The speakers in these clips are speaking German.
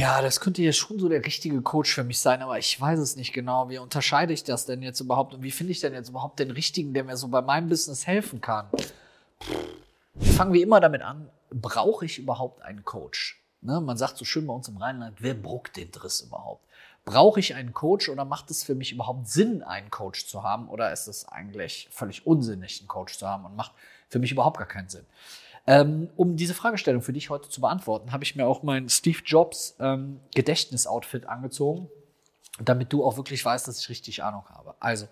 Ja, das könnte ja schon so der richtige Coach für mich sein, aber ich weiß es nicht genau. Wie unterscheide ich das denn jetzt überhaupt und wie finde ich denn jetzt überhaupt den richtigen, der mir so bei meinem Business helfen kann? Fangen wir immer damit an, brauche ich überhaupt einen Coach? Ne, man sagt so schön bei uns im Rheinland, wer bruckt den Driss überhaupt? Brauche ich einen Coach oder macht es für mich überhaupt Sinn, einen Coach zu haben? Oder ist es eigentlich völlig unsinnig, einen Coach zu haben und macht für mich überhaupt gar keinen Sinn? Ähm, um diese Fragestellung für dich heute zu beantworten, habe ich mir auch mein Steve Jobs ähm, Gedächtnisoutfit angezogen, damit du auch wirklich weißt, dass ich richtig Ahnung habe. Also,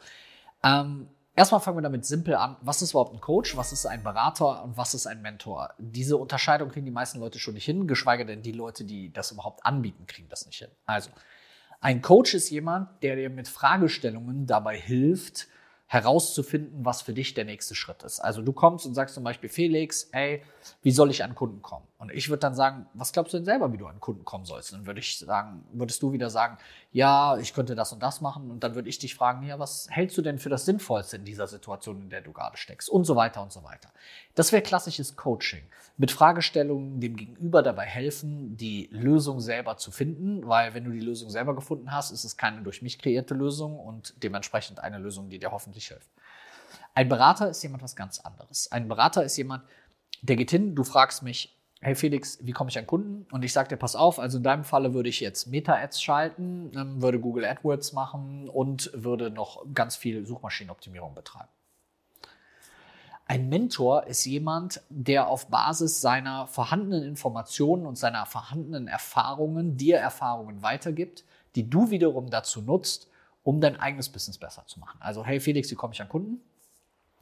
ähm, erstmal fangen wir damit simpel an. Was ist überhaupt ein Coach? Was ist ein Berater und was ist ein Mentor? Diese Unterscheidung kriegen die meisten Leute schon nicht hin, geschweige denn die Leute, die das überhaupt anbieten, kriegen das nicht hin. Also, ein Coach ist jemand, der dir mit Fragestellungen dabei hilft, herauszufinden, was für dich der nächste Schritt ist. Also du kommst und sagst zum Beispiel, Felix, ey, wie soll ich an Kunden kommen? Und ich würde dann sagen, was glaubst du denn selber, wie du an Kunden kommen sollst? Und dann würde ich sagen, würdest du wieder sagen, ja, ich könnte das und das machen. Und dann würde ich dich fragen, ja, was hältst du denn für das Sinnvollste in dieser Situation, in der du gerade steckst? Und so weiter und so weiter. Das wäre klassisches Coaching. Mit Fragestellungen dem Gegenüber dabei helfen, die Lösung selber zu finden, weil wenn du die Lösung selber gefunden hast, ist es keine durch mich kreierte Lösung und dementsprechend eine Lösung, die dir hoffentlich wirklich hilft. Ein Berater ist jemand was ganz anderes. Ein Berater ist jemand, der geht hin, du fragst mich, hey Felix, wie komme ich an Kunden? Und ich sage dir, pass auf, also in deinem Falle würde ich jetzt Meta-Ads schalten, ähm, würde Google AdWords machen und würde noch ganz viel Suchmaschinenoptimierung betreiben. Ein Mentor ist jemand, der auf Basis seiner vorhandenen Informationen und seiner vorhandenen Erfahrungen dir Erfahrungen weitergibt, die du wiederum dazu nutzt, um dein eigenes Business besser zu machen. Also, hey Felix, wie komme ich an Kunden?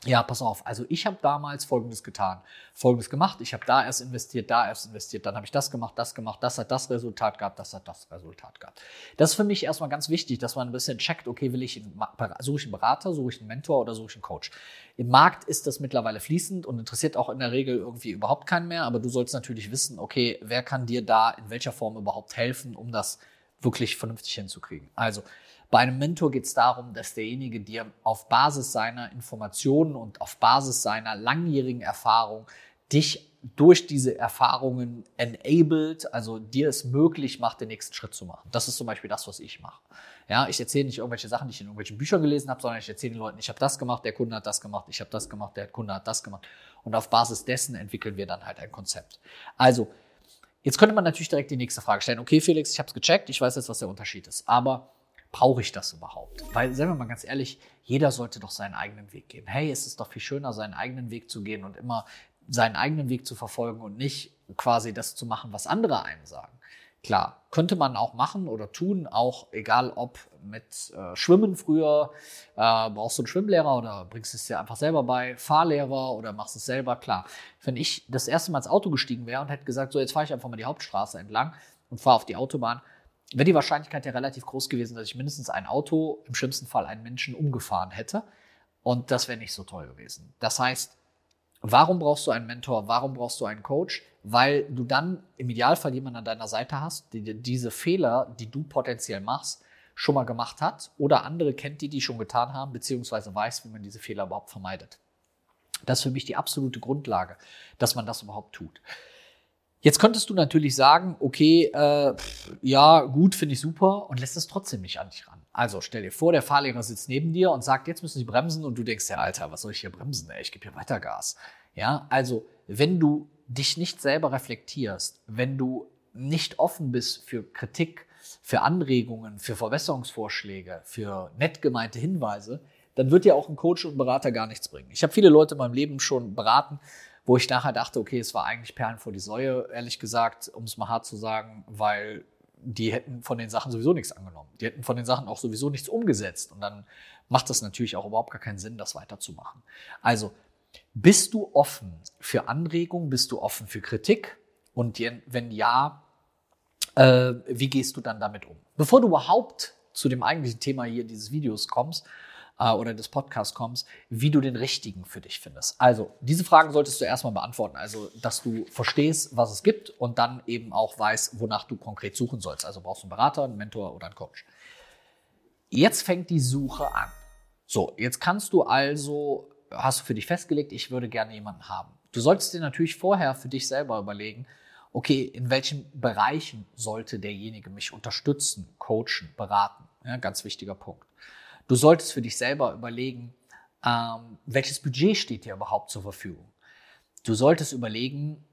Ja, pass auf. Also ich habe damals Folgendes getan, Folgendes gemacht. Ich habe da erst investiert, da erst investiert, dann habe ich das gemacht, das gemacht, das hat das Resultat gehabt, das hat das Resultat gehabt. Das ist für mich erstmal ganz wichtig, dass man ein bisschen checkt, okay, will ich einen, suche ich einen Berater, suche ich einen Mentor oder suche ich einen Coach. Im Markt ist das mittlerweile fließend und interessiert auch in der Regel irgendwie überhaupt keinen mehr, aber du sollst natürlich wissen, okay, wer kann dir da in welcher Form überhaupt helfen, um das wirklich vernünftig hinzukriegen. Also bei einem Mentor geht es darum, dass derjenige dir auf Basis seiner Informationen und auf Basis seiner langjährigen Erfahrung dich durch diese Erfahrungen enabled, also dir es möglich macht, den nächsten Schritt zu machen. Das ist zum Beispiel das, was ich mache. Ja, ich erzähle nicht irgendwelche Sachen, die ich in irgendwelchen Büchern gelesen habe, sondern ich erzähle den Leuten, ich habe das gemacht, der Kunde hat das gemacht, ich habe das gemacht, der Kunde hat das gemacht. Und auf Basis dessen entwickeln wir dann halt ein Konzept. Also, jetzt könnte man natürlich direkt die nächste Frage stellen. Okay, Felix, ich habe es gecheckt, ich weiß jetzt, was der Unterschied ist. Aber brauche ich das überhaupt? Weil, sagen wir mal ganz ehrlich, jeder sollte doch seinen eigenen Weg gehen. Hey, es ist doch viel schöner, seinen eigenen Weg zu gehen und immer seinen eigenen Weg zu verfolgen und nicht quasi das zu machen, was andere einem sagen. Klar, könnte man auch machen oder tun, auch egal ob mit äh, Schwimmen früher, äh, brauchst du einen Schwimmlehrer oder bringst es dir einfach selber bei, Fahrlehrer oder machst es selber, klar. Wenn ich das erste Mal ins Auto gestiegen wäre und hätte gesagt, so jetzt fahre ich einfach mal die Hauptstraße entlang und fahre auf die Autobahn, wäre die Wahrscheinlichkeit ja relativ groß gewesen, dass ich mindestens ein Auto, im schlimmsten Fall einen Menschen umgefahren hätte. Und das wäre nicht so toll gewesen. Das heißt, warum brauchst du einen Mentor? Warum brauchst du einen Coach? Weil du dann im Idealfall jemanden an deiner Seite hast, der diese Fehler, die du potenziell machst, schon mal gemacht hat oder andere kennt, die die schon getan haben, beziehungsweise weiß, wie man diese Fehler überhaupt vermeidet. Das ist für mich die absolute Grundlage, dass man das überhaupt tut. Jetzt könntest du natürlich sagen, okay, äh, ja, gut, finde ich super und lässt es trotzdem nicht an dich ran. Also stell dir vor, der Fahrlehrer sitzt neben dir und sagt, jetzt müssen Sie bremsen und du denkst, ja, Alter, was soll ich hier bremsen? Ey, ich gebe hier weiter Gas. Ja, also wenn du dich nicht selber reflektierst, wenn du nicht offen bist für Kritik, für Anregungen, für Verbesserungsvorschläge, für nett gemeinte Hinweise, dann wird dir auch ein Coach und Berater gar nichts bringen. Ich habe viele Leute in meinem Leben schon beraten, wo ich nachher dachte, okay, es war eigentlich Perlen vor die Säue, ehrlich gesagt, um es mal hart zu sagen, weil die hätten von den Sachen sowieso nichts angenommen. Die hätten von den Sachen auch sowieso nichts umgesetzt. Und dann macht das natürlich auch überhaupt gar keinen Sinn, das weiterzumachen. Also, bist du offen für Anregungen? Bist du offen für Kritik? Und wenn ja, äh, wie gehst du dann damit um? Bevor du überhaupt zu dem eigentlichen Thema hier dieses Videos kommst, äh, oder des Podcasts kommst, wie du den richtigen für dich findest. Also, diese Fragen solltest du erstmal beantworten. Also, dass du verstehst, was es gibt und dann eben auch weißt, wonach du konkret suchen sollst. Also brauchst du einen Berater, einen Mentor oder einen Coach. Jetzt fängt die Suche an. So, jetzt kannst du also, hast du für dich festgelegt, ich würde gerne jemanden haben. Du solltest dir natürlich vorher für dich selber überlegen, okay, in welchen Bereichen sollte derjenige mich unterstützen, coachen, beraten? Ja, ganz wichtiger Punkt. Du solltest für dich selber überlegen, ähm, welches Budget steht dir überhaupt zur Verfügung. Du solltest überlegen,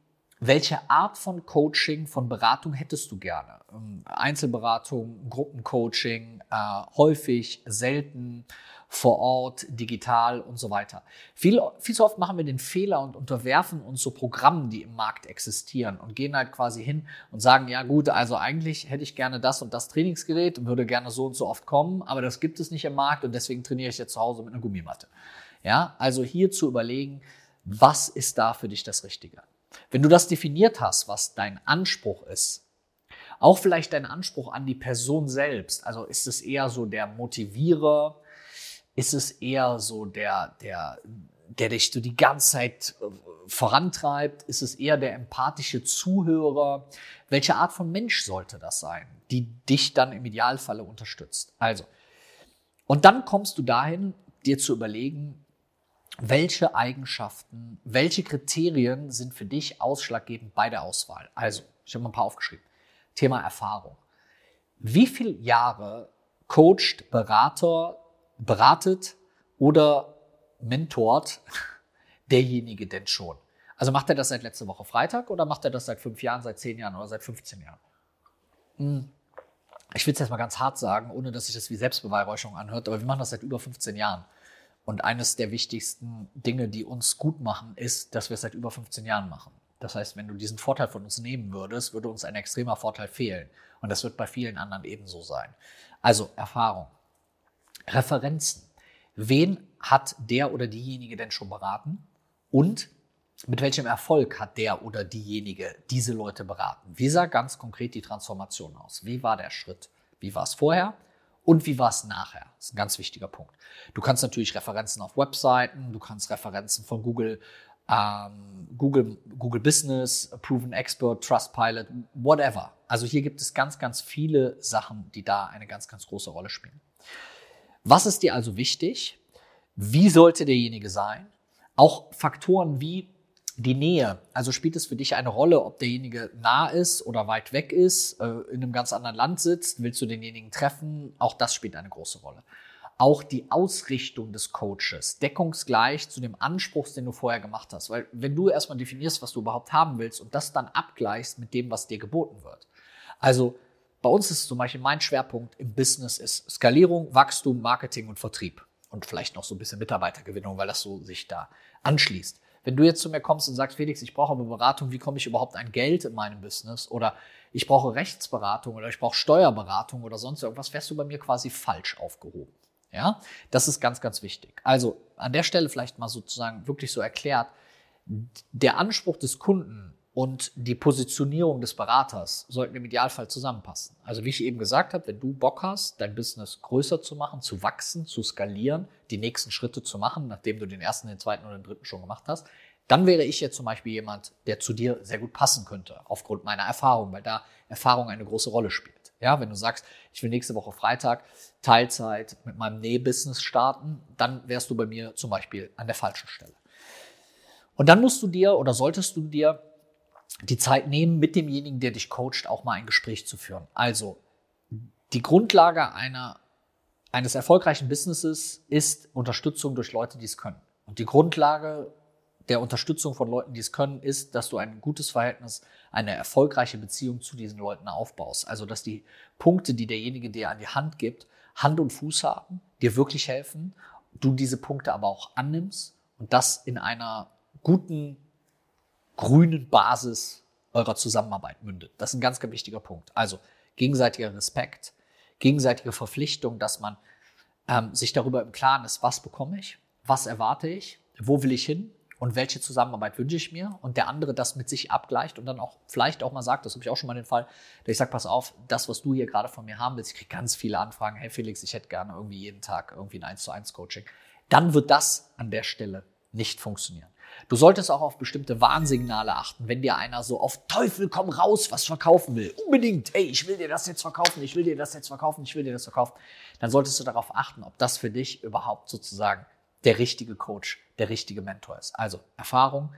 welche Art von Coaching, von Beratung hättest du gerne? Ähm, Einzelberatung, Gruppencoaching, äh, häufig, selten, vor Ort, digital und so weiter. Viel, viel zu oft machen wir den Fehler und unterwerfen uns so Programmen, die im Markt existieren und gehen halt quasi hin und sagen, ja gut, also eigentlich hätte ich gerne das und das Trainingsgerät und würde gerne so und so oft kommen, aber das gibt es nicht im Markt und deswegen trainiere ich jetzt zu Hause mit einer Gummimatte. Ja, also hier zu überlegen, was ist da für dich das Richtige? Wenn du das definiert hast, was dein Anspruch ist, auch vielleicht dein Anspruch an die Person selbst, also ist es eher so der Motivierer, ist es eher so der, der, der dich so die ganze Zeit äh, vorantreibt? Ist es eher der empathische Zuhörer? Welche Art von Mensch sollte das sein, die dich dann im Idealfalle unterstützt? Also, und dann kommst du dahin, dir zu überlegen, welche Eigenschaften, welche Kriterien sind für dich ausschlaggebend bei der Auswahl? Also, ich habe mal ein paar aufgeschrieben. Thema Erfahrung. Wie viele Jahre coacht, Berater, beratet oder mentort derjenige denn schon? Also macht er das seit letzter Woche Freitag oder macht er das seit fünf Jahren, seit zehn Jahren oder seit 15 Jahren? Hm. Ich will es jetzt mal ganz hart sagen, ohne dass sich das wie Selbstbeweihräucherung anhört, aber wir machen das seit über 15 Jahren. Und eines der wichtigsten Dinge, die uns gut machen, ist, dass wir es seit über 15 Jahren machen. Das heißt, wenn du diesen Vorteil von uns nehmen würdest, würde uns ein extremer Vorteil fehlen. Und das wird bei vielen anderen ebenso sein. Also Erfahrung. Referenzen. Wen hat der oder diejenige denn schon beraten? Und mit welchem Erfolg hat der oder diejenige diese Leute beraten? Wie sah ganz konkret die Transformation aus? Wie war der Schritt? Wie war es vorher? Und wie war es nachher? Das ist ein ganz wichtiger Punkt. Du kannst natürlich Referenzen auf Webseiten, du kannst Referenzen von Google, ähm, Google, Google Business, Proven Expert, Trustpilot, whatever. Also hier gibt es ganz, ganz viele Sachen, die da eine ganz, ganz große Rolle spielen. Was ist dir also wichtig? Wie sollte derjenige sein? Auch Faktoren wie die Nähe. Also spielt es für dich eine Rolle, ob derjenige nah ist oder weit weg ist, äh, in einem ganz anderen Land sitzt? Willst du denjenigen treffen? Auch das spielt eine große Rolle. Auch die Ausrichtung des Coaches, deckungsgleich zu dem Anspruch, den du vorher gemacht hast. Weil wenn du erstmal definierst, was du überhaupt haben willst und das dann abgleichst mit dem, was dir geboten wird. Also bei uns ist zum Beispiel mein Schwerpunkt im Business ist Skalierung, Wachstum, Marketing und Vertrieb. Und vielleicht noch so ein bisschen Mitarbeitergewinnung, weil das so sich da anschließt. Wenn du jetzt zu mir kommst und sagst, Felix, ich brauche eine Beratung, wie komme ich überhaupt an Geld in meinem Business? Oder ich brauche Rechtsberatung oder ich brauche Steuerberatung oder sonst irgendwas, wärst du bei mir quasi falsch aufgehoben. Ja, das ist ganz, ganz wichtig. Also an der Stelle vielleicht mal sozusagen wirklich so erklärt, der Anspruch des Kunden und die Positionierung des Beraters sollten im Idealfall zusammenpassen. Also wie ich eben gesagt habe, wenn du Bock hast, dein Business größer zu machen, zu wachsen, zu skalieren, die nächsten Schritte zu machen, nachdem du den ersten, den zweiten oder den dritten schon gemacht hast, dann wäre ich jetzt zum Beispiel jemand, der zu dir sehr gut passen könnte, aufgrund meiner Erfahrung, weil da Erfahrung eine große Rolle spielt. Ja, wenn du sagst, ich will nächste Woche Freitag Teilzeit mit meinem Nähbusiness starten, dann wärst du bei mir zum Beispiel an der falschen Stelle. Und dann musst du dir oder solltest du dir die Zeit nehmen, mit demjenigen, der dich coacht, auch mal ein Gespräch zu führen. Also die Grundlage einer, eines erfolgreichen Businesses ist Unterstützung durch Leute, die es können. Und die Grundlage der Unterstützung von Leuten, die es können, ist, dass du ein gutes Verhältnis, eine erfolgreiche Beziehung zu diesen Leuten aufbaust. Also, dass die Punkte, die derjenige dir an die Hand gibt, Hand und Fuß haben, dir wirklich helfen, du diese Punkte aber auch annimmst und das in einer guten grünen Basis eurer Zusammenarbeit mündet. Das ist ein ganz, ganz wichtiger Punkt. Also gegenseitiger Respekt, gegenseitige Verpflichtung, dass man ähm, sich darüber im Klaren ist, was bekomme ich, was erwarte ich, wo will ich hin und welche Zusammenarbeit wünsche ich mir und der andere das mit sich abgleicht und dann auch vielleicht auch mal sagt, das habe ich auch schon mal den Fall, dass ich sage, pass auf, das, was du hier gerade von mir haben willst, ich kriege ganz viele Anfragen, hey Felix, ich hätte gerne irgendwie jeden Tag irgendwie ein 1 zu 1 Coaching. Dann wird das an der Stelle nicht funktionieren. Du solltest auch auf bestimmte Warnsignale achten, wenn dir einer so auf Teufel komm raus was verkaufen will. Unbedingt, hey, ich will dir das jetzt verkaufen, ich will dir das jetzt verkaufen, ich will dir das verkaufen. Dann solltest du darauf achten, ob das für dich überhaupt sozusagen der richtige Coach, der richtige Mentor ist. Also Erfahrung,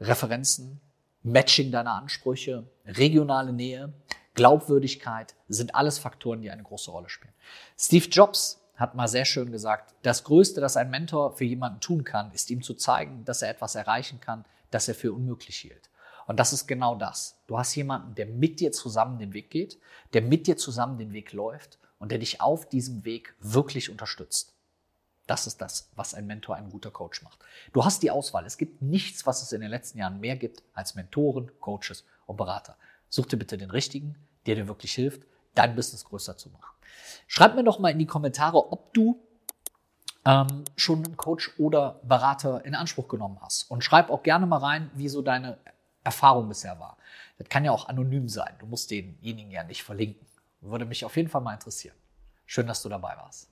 Referenzen, Matching deiner Ansprüche, regionale Nähe, Glaubwürdigkeit sind alles Faktoren, die eine große Rolle spielen. Steve Jobs hat mal sehr schön gesagt, das Größte, das ein Mentor für jemanden tun kann, ist ihm zu zeigen, dass er etwas erreichen kann, das er für unmöglich hielt. Und das ist genau das. Du hast jemanden, der mit dir zusammen den Weg geht, der mit dir zusammen den Weg läuft und der dich auf diesem Weg wirklich unterstützt. Das ist das, was ein Mentor, ein guter Coach macht. Du hast die Auswahl. Es gibt nichts, was es in den letzten Jahren mehr gibt als Mentoren, Coaches und Berater. Such dir bitte den richtigen, der dir wirklich hilft, dein Business größer zu machen. Schreib mir doch mal in die Kommentare, ob du ähm, schon einen Coach oder Berater in Anspruch genommen hast. Und schreib auch gerne mal rein, wie so deine Erfahrung bisher war. Das kann ja auch anonym sein. Du musst denjenigen ja nicht verlinken. Würde mich auf jeden Fall mal interessieren. Schön, dass du dabei warst.